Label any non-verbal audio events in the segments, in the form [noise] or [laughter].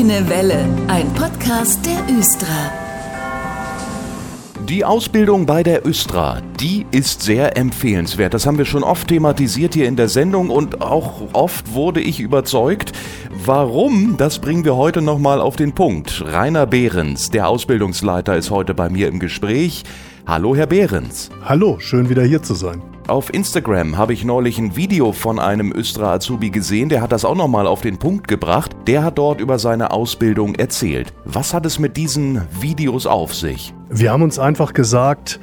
Grüne Welle, ein Podcast der Östra. Die Ausbildung bei der Östra, die ist sehr empfehlenswert. Das haben wir schon oft thematisiert hier in der Sendung und auch oft wurde ich überzeugt. Warum? Das bringen wir heute nochmal auf den Punkt. Rainer Behrens, der Ausbildungsleiter, ist heute bei mir im Gespräch. Hallo, Herr Behrens. Hallo, schön wieder hier zu sein. Auf Instagram habe ich neulich ein Video von einem Östra Azubi gesehen, der hat das auch nochmal auf den Punkt gebracht. Der hat dort über seine Ausbildung erzählt. Was hat es mit diesen Videos auf sich? Wir haben uns einfach gesagt,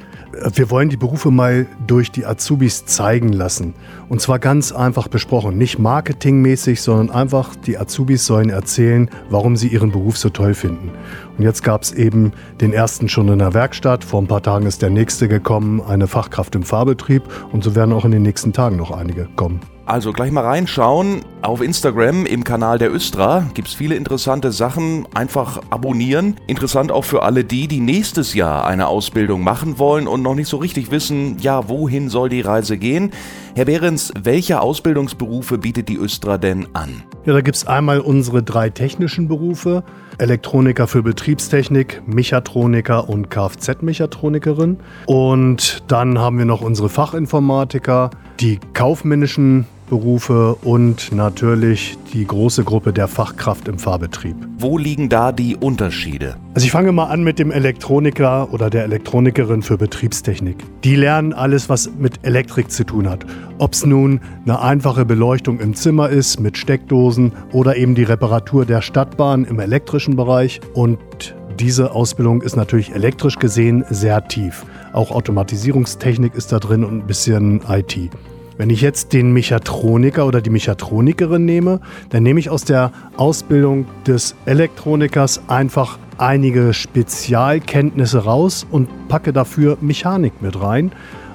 wir wollen die Berufe mal durch die Azubis zeigen lassen. Und zwar ganz einfach besprochen. Nicht marketingmäßig, sondern einfach die Azubis sollen erzählen, warum sie ihren Beruf so toll finden. Und jetzt gab es eben den ersten schon in der Werkstatt. Vor ein paar Tagen ist der nächste gekommen, eine Fachkraft im Fahrbetrieb. Und so werden auch in den nächsten Tagen noch einige kommen. Also gleich mal reinschauen. Auf Instagram im Kanal der Östra gibt es viele interessante Sachen. Einfach abonnieren. Interessant auch für alle die, die nächstes Jahr eine Ausbildung machen wollen und noch nicht so richtig wissen, ja, wohin soll die Reise gehen. Herr Behrens, welche Ausbildungsberufe bietet die Östra denn an? Ja, da gibt es einmal unsere drei technischen Berufe. Elektroniker für Betriebstechnik, Mechatroniker und Kfz-Mechatronikerin. Und dann haben wir noch unsere Fachinformatiker, die kaufmännischen Berufe und natürlich die große Gruppe der Fachkraft im Fahrbetrieb. Wo liegen da die Unterschiede? Also ich fange mal an mit dem Elektroniker oder der Elektronikerin für Betriebstechnik. Die lernen alles, was mit Elektrik zu tun hat. Ob es nun eine einfache Beleuchtung im Zimmer ist mit Steckdosen oder eben die Reparatur der Stadtbahn im elektrischen Bereich. Und diese Ausbildung ist natürlich elektrisch gesehen sehr tief. Auch Automatisierungstechnik ist da drin und ein bisschen IT. Wenn ich jetzt den Mechatroniker oder die Mechatronikerin nehme, dann nehme ich aus der Ausbildung des Elektronikers einfach einige Spezialkenntnisse raus und packe dafür Mechanik mit rein.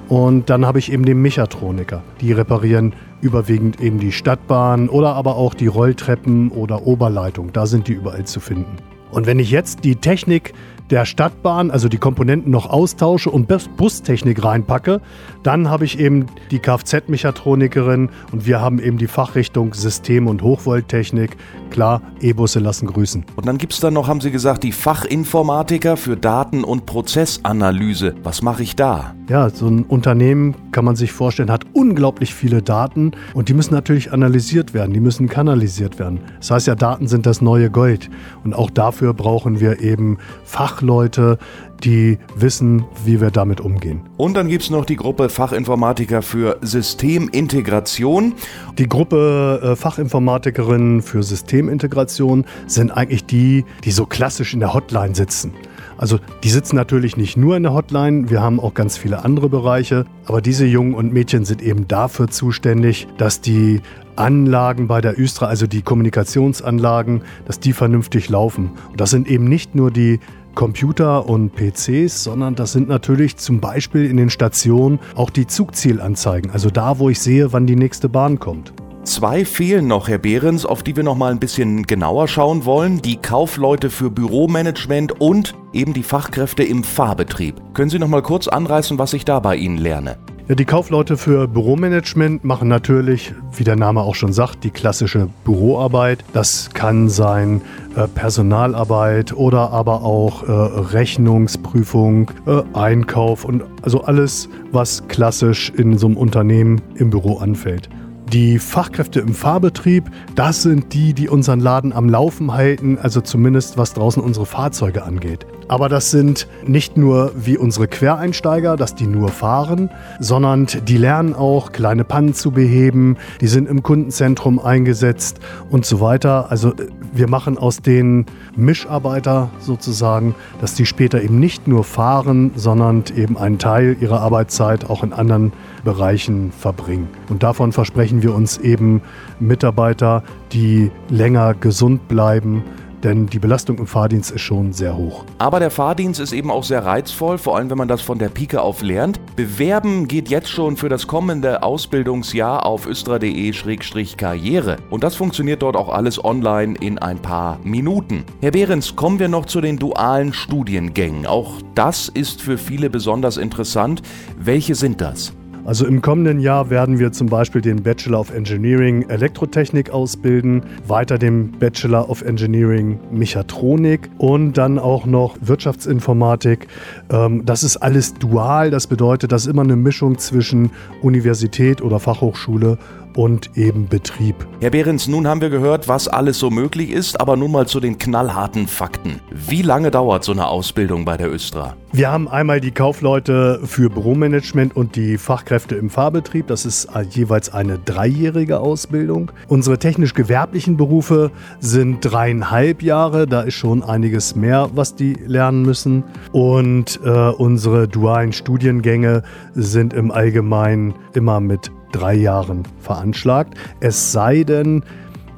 Und dann habe ich eben den Mechatroniker. Die reparieren überwiegend eben die Stadtbahn oder aber auch die Rolltreppen oder Oberleitung. Da sind die überall zu finden. Und wenn ich jetzt die Technik der Stadtbahn, also die Komponenten noch austausche und Bustechnik reinpacke, dann habe ich eben die Kfz-Mechatronikerin und wir haben eben die Fachrichtung System- und Hochvolttechnik. Klar, E-Busse lassen grüßen. Und dann gibt es dann noch, haben Sie gesagt, die Fachinformatiker für Daten- und Prozessanalyse. Was mache ich da? Ja, so ein Unternehmen kann man sich vorstellen, hat unglaublich viele Daten und die müssen natürlich analysiert werden, die müssen kanalisiert werden. Das heißt ja, Daten sind das neue Gold und auch dafür brauchen wir eben Fachleute, die wissen, wie wir damit umgehen. Und dann gibt es noch die Gruppe Fachinformatiker für Systemintegration. Die Gruppe äh, Fachinformatikerinnen für Systemintegration sind eigentlich die, die so klassisch in der Hotline sitzen. Also die sitzen natürlich nicht nur in der Hotline, wir haben auch ganz viele andere Bereiche, aber diese Jungen und Mädchen sind eben dafür zuständig, dass die Anlagen bei der Östra, also die Kommunikationsanlagen, dass die vernünftig laufen. Und das sind eben nicht nur die Computer und PCs, sondern das sind natürlich zum Beispiel in den Stationen auch die Zugzielanzeigen, also da, wo ich sehe, wann die nächste Bahn kommt. Zwei fehlen noch, Herr Behrens, auf die wir noch mal ein bisschen genauer schauen wollen. Die Kaufleute für Büromanagement und eben die Fachkräfte im Fahrbetrieb. Können Sie noch mal kurz anreißen, was ich da bei Ihnen lerne? Ja, die Kaufleute für Büromanagement machen natürlich, wie der Name auch schon sagt, die klassische Büroarbeit. Das kann sein äh, Personalarbeit oder aber auch äh, Rechnungsprüfung, äh, Einkauf und also alles, was klassisch in so einem Unternehmen im Büro anfällt. Die Fachkräfte im Fahrbetrieb, das sind die, die unseren Laden am Laufen halten, also zumindest was draußen unsere Fahrzeuge angeht. Aber das sind nicht nur wie unsere Quereinsteiger, dass die nur fahren, sondern die lernen auch kleine Pannen zu beheben, die sind im Kundenzentrum eingesetzt und so weiter. Also wir machen aus den Mischarbeiter sozusagen, dass die später eben nicht nur fahren, sondern eben einen Teil ihrer Arbeitszeit auch in anderen Bereichen verbringen. Und davon versprechen wir uns eben Mitarbeiter, die länger gesund bleiben, denn die Belastung im Fahrdienst ist schon sehr hoch. Aber der Fahrdienst ist eben auch sehr reizvoll, vor allem wenn man das von der Pike auf lernt. Bewerben geht jetzt schon für das kommende Ausbildungsjahr auf östra.de-karriere. Und das funktioniert dort auch alles online in ein paar Minuten. Herr Behrens, kommen wir noch zu den dualen Studiengängen. Auch das ist für viele besonders interessant. Welche sind das? Also im kommenden Jahr werden wir zum Beispiel den Bachelor of Engineering Elektrotechnik ausbilden, weiter den Bachelor of Engineering Mechatronik und dann auch noch Wirtschaftsinformatik. Ähm, das ist alles dual, das bedeutet, das ist immer eine Mischung zwischen Universität oder Fachhochschule und eben Betrieb. Herr Behrens, nun haben wir gehört, was alles so möglich ist, aber nun mal zu den knallharten Fakten. Wie lange dauert so eine Ausbildung bei der Östra? Wir haben einmal die Kaufleute für Büromanagement und die Fachkräfte im Fahrbetrieb. Das ist jeweils eine dreijährige Ausbildung. Unsere technisch-gewerblichen Berufe sind dreieinhalb Jahre. Da ist schon einiges mehr, was die lernen müssen. Und äh, unsere dualen Studiengänge sind im Allgemeinen immer mit drei Jahren veranschlagt. Es sei denn,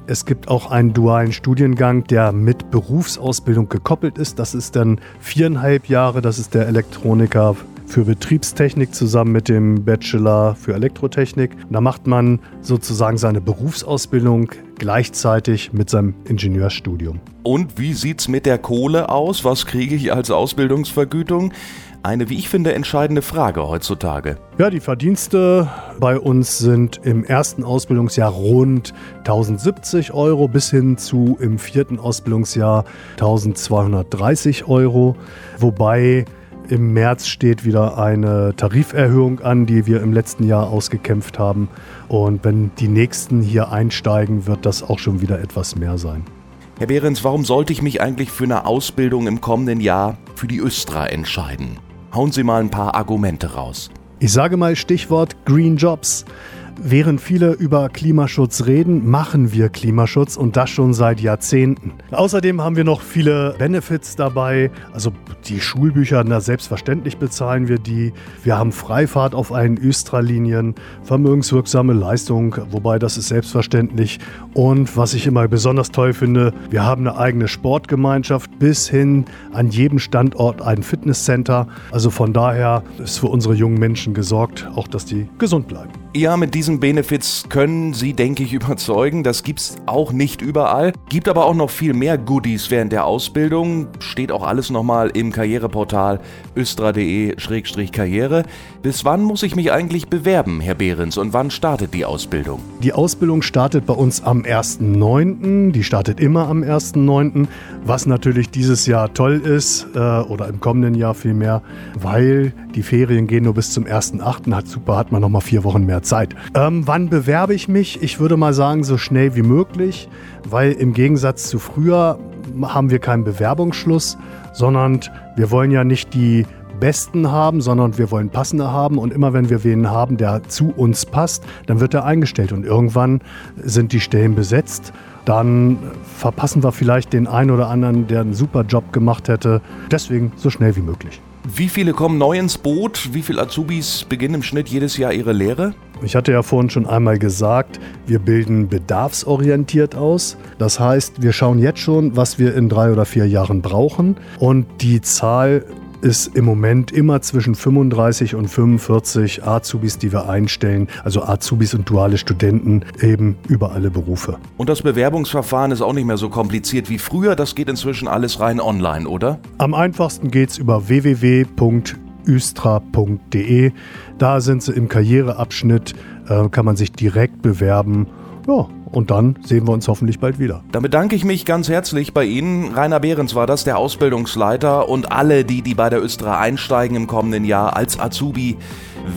es gibt auch einen dualen Studiengang, der mit Berufsausbildung gekoppelt ist. Das ist dann viereinhalb Jahre. Das ist der Elektroniker für Betriebstechnik zusammen mit dem Bachelor für Elektrotechnik. Da macht man sozusagen seine Berufsausbildung gleichzeitig mit seinem Ingenieurstudium. Und wie sieht es mit der Kohle aus? Was kriege ich als Ausbildungsvergütung? Eine, wie ich finde, entscheidende Frage heutzutage. Ja, die Verdienste bei uns sind im ersten Ausbildungsjahr rund 1070 Euro bis hin zu im vierten Ausbildungsjahr 1230 Euro. Wobei im März steht wieder eine Tariferhöhung an, die wir im letzten Jahr ausgekämpft haben. Und wenn die nächsten hier einsteigen, wird das auch schon wieder etwas mehr sein. Herr Behrens, warum sollte ich mich eigentlich für eine Ausbildung im kommenden Jahr für die Östra entscheiden? Hauen Sie mal ein paar Argumente raus. Ich sage mal Stichwort Green Jobs. Während viele über Klimaschutz reden, machen wir Klimaschutz und das schon seit Jahrzehnten. Außerdem haben wir noch viele Benefits dabei. Also die Schulbücher, na selbstverständlich bezahlen wir die. Wir haben Freifahrt auf allen Östra-Linien, vermögenswirksame Leistung, wobei das ist selbstverständlich. Und was ich immer besonders toll finde, wir haben eine eigene Sportgemeinschaft bis hin an jedem Standort ein Fitnesscenter. Also von daher ist für unsere jungen Menschen gesorgt, auch dass die gesund bleiben. Ja, mit diesen Benefits können Sie, denke ich, [laughs] überzeugen. Das gibt's auch nicht überall. Gibt aber auch noch viel mehr Goodies während der Ausbildung. Steht auch alles nochmal im Karriereportal östra.de-karriere. Bis wann muss ich mich eigentlich bewerben, Herr Behrens, und wann startet die Ausbildung? Die Ausbildung startet bei uns am 1.9. Die startet immer am 1.9. Was natürlich dieses Jahr toll ist, äh, oder im kommenden Jahr vielmehr, weil die Ferien gehen nur bis zum 1.8. Hat super, hat man nochmal vier Wochen mehr Zeit. Ähm, wann bewerbe ich mich? Ich würde mal sagen, so schnell wie möglich, weil im Gegensatz zu früher haben wir keinen Bewerbungsschluss, sondern wir wollen ja nicht die Besten haben, sondern wir wollen passende haben. Und immer wenn wir wen haben, der zu uns passt, dann wird er eingestellt. Und irgendwann sind die Stellen besetzt. Dann verpassen wir vielleicht den einen oder anderen, der einen super Job gemacht hätte. Deswegen so schnell wie möglich. Wie viele kommen neu ins Boot? Wie viele Azubis beginnen im Schnitt jedes Jahr ihre Lehre? Ich hatte ja vorhin schon einmal gesagt, wir bilden bedarfsorientiert aus. Das heißt, wir schauen jetzt schon, was wir in drei oder vier Jahren brauchen. Und die Zahl ist im Moment immer zwischen 35 und 45 Azubis, die wir einstellen, also Azubis und duale Studenten eben über alle Berufe. Und das Bewerbungsverfahren ist auch nicht mehr so kompliziert wie früher, das geht inzwischen alles rein online, oder? Am einfachsten geht es über www.üstra.de. Da sind sie im Karriereabschnitt, äh, kann man sich direkt bewerben. Ja, und dann sehen wir uns hoffentlich bald wieder. Dann bedanke ich mich ganz herzlich bei Ihnen. Rainer Behrens war das, der Ausbildungsleiter und alle, die, die bei der Östra einsteigen im kommenden Jahr als Azubi,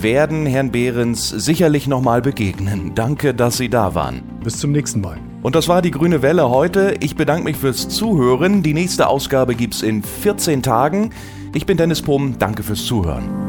werden Herrn Behrens sicherlich nochmal begegnen. Danke, dass Sie da waren. Bis zum nächsten Mal. Und das war die Grüne Welle heute. Ich bedanke mich fürs Zuhören. Die nächste Ausgabe gibt's in 14 Tagen. Ich bin Dennis Pumm. Danke fürs Zuhören.